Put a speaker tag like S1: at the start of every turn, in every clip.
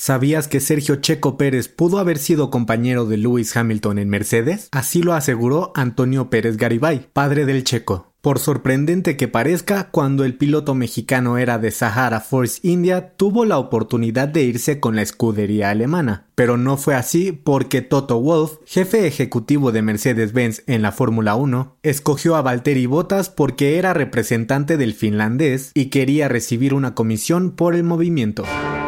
S1: ¿Sabías que Sergio Checo Pérez pudo haber sido compañero de Lewis Hamilton en Mercedes? Así lo aseguró Antonio Pérez Garibay, padre del Checo. Por sorprendente que parezca, cuando el piloto mexicano era de Sahara Force India, tuvo la oportunidad de irse con la escudería alemana. Pero no fue así porque Toto Wolff, jefe ejecutivo de Mercedes-Benz en la Fórmula 1, escogió a Valtteri Bottas porque era representante del finlandés y quería recibir una comisión por el movimiento.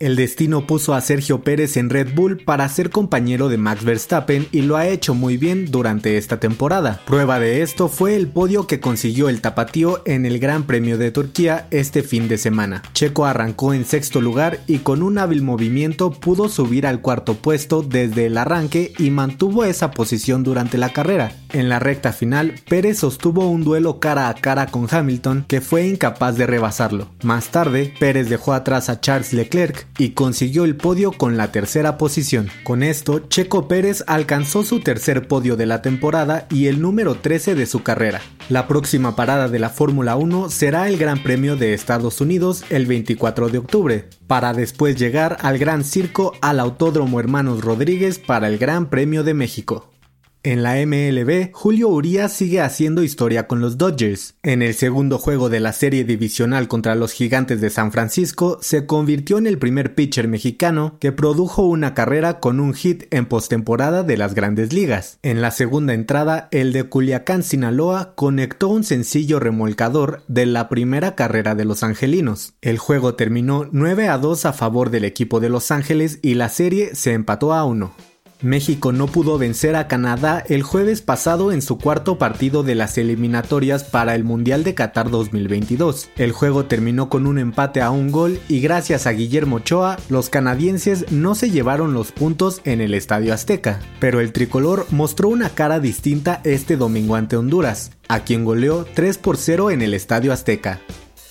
S1: El destino puso a Sergio Pérez en Red Bull para ser compañero de Max Verstappen y lo ha hecho muy bien durante esta temporada. Prueba de esto fue el podio que consiguió el tapatío en el Gran Premio de Turquía este fin de semana. Checo arrancó en sexto lugar y con un hábil movimiento pudo subir al cuarto puesto desde el arranque y mantuvo esa posición durante la carrera. En la recta final, Pérez sostuvo un duelo cara a cara con Hamilton que fue incapaz de rebasarlo. Más tarde, Pérez dejó atrás a Charles Leclerc y consiguió el podio con la tercera posición. Con esto, Checo Pérez alcanzó su tercer podio de la temporada y el número 13 de su carrera. La próxima parada de la Fórmula 1 será el Gran Premio de Estados Unidos el 24 de octubre, para después llegar al Gran Circo al Autódromo Hermanos Rodríguez para el Gran Premio de México. En la MLB, Julio Urias sigue haciendo historia con los Dodgers. En el segundo juego de la serie divisional contra los Gigantes de San Francisco, se convirtió en el primer pitcher mexicano que produjo una carrera con un hit en postemporada de las Grandes Ligas. En la segunda entrada, el de Culiacán, Sinaloa, conectó un sencillo remolcador de la primera carrera de los angelinos. El juego terminó 9 a 2 a favor del equipo de Los Ángeles y la serie se empató a 1. México no pudo vencer a Canadá el jueves pasado en su cuarto partido de las eliminatorias para el Mundial de Qatar 2022. El juego terminó con un empate a un gol y gracias a Guillermo Ochoa, los canadienses no se llevaron los puntos en el Estadio Azteca. Pero el tricolor mostró una cara distinta este domingo ante Honduras, a quien goleó 3 por 0 en el Estadio Azteca.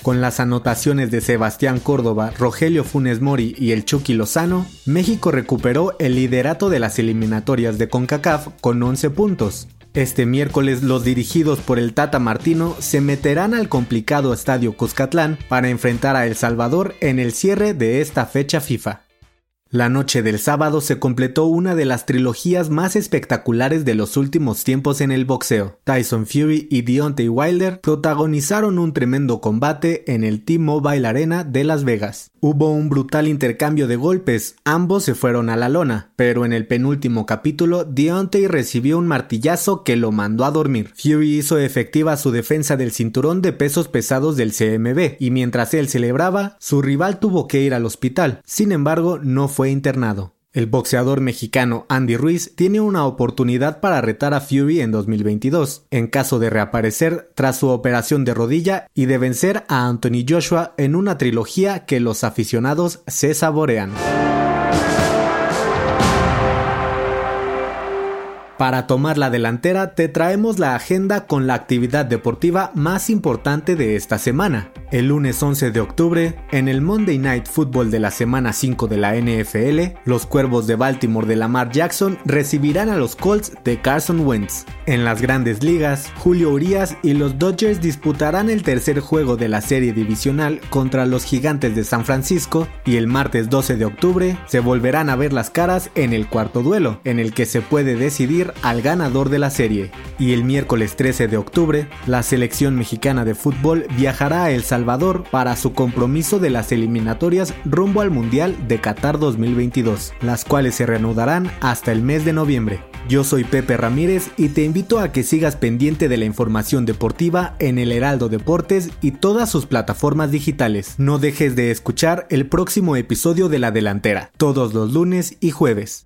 S1: Con las anotaciones de Sebastián Córdoba, Rogelio Funes Mori y el Chucky Lozano, México recuperó el liderato de las eliminatorias de CONCACAF con 11 puntos. Este miércoles los dirigidos por el Tata Martino se meterán al complicado estadio Cuscatlán para enfrentar a El Salvador en el cierre de esta fecha FIFA. La noche del sábado se completó una de las trilogías más espectaculares de los últimos tiempos en el boxeo. Tyson Fury y Deontay Wilder protagonizaron un tremendo combate en el T-Mobile Arena de Las Vegas. Hubo un brutal intercambio de golpes, ambos se fueron a la lona, pero en el penúltimo capítulo Deontay recibió un martillazo que lo mandó a dormir. Fury hizo efectiva su defensa del cinturón de pesos pesados del CMB, y mientras él celebraba, su rival tuvo que ir al hospital. Sin embargo, no fue internado. El boxeador mexicano Andy Ruiz tiene una oportunidad para retar a Fury en 2022, en caso de reaparecer tras su operación de rodilla y de vencer a Anthony Joshua en una trilogía que los aficionados se saborean. Para tomar la delantera te traemos la agenda con la actividad deportiva más importante de esta semana. El lunes 11 de octubre, en el Monday Night Football de la semana 5 de la NFL, los Cuervos de Baltimore de Lamar Jackson recibirán a los Colts de Carson Wentz. En las grandes ligas, Julio Urias y los Dodgers disputarán el tercer juego de la serie divisional contra los Gigantes de San Francisco y el martes 12 de octubre se volverán a ver las caras en el cuarto duelo, en el que se puede decidir al ganador de la serie. Y el miércoles 13 de octubre, la selección mexicana de fútbol viajará a El Salvador para su compromiso de las eliminatorias rumbo al Mundial de Qatar 2022, las cuales se reanudarán hasta el mes de noviembre. Yo soy Pepe Ramírez y te invito a que sigas pendiente de la información deportiva en el Heraldo Deportes y todas sus plataformas digitales. No dejes de escuchar el próximo episodio de La Delantera, todos los lunes y jueves.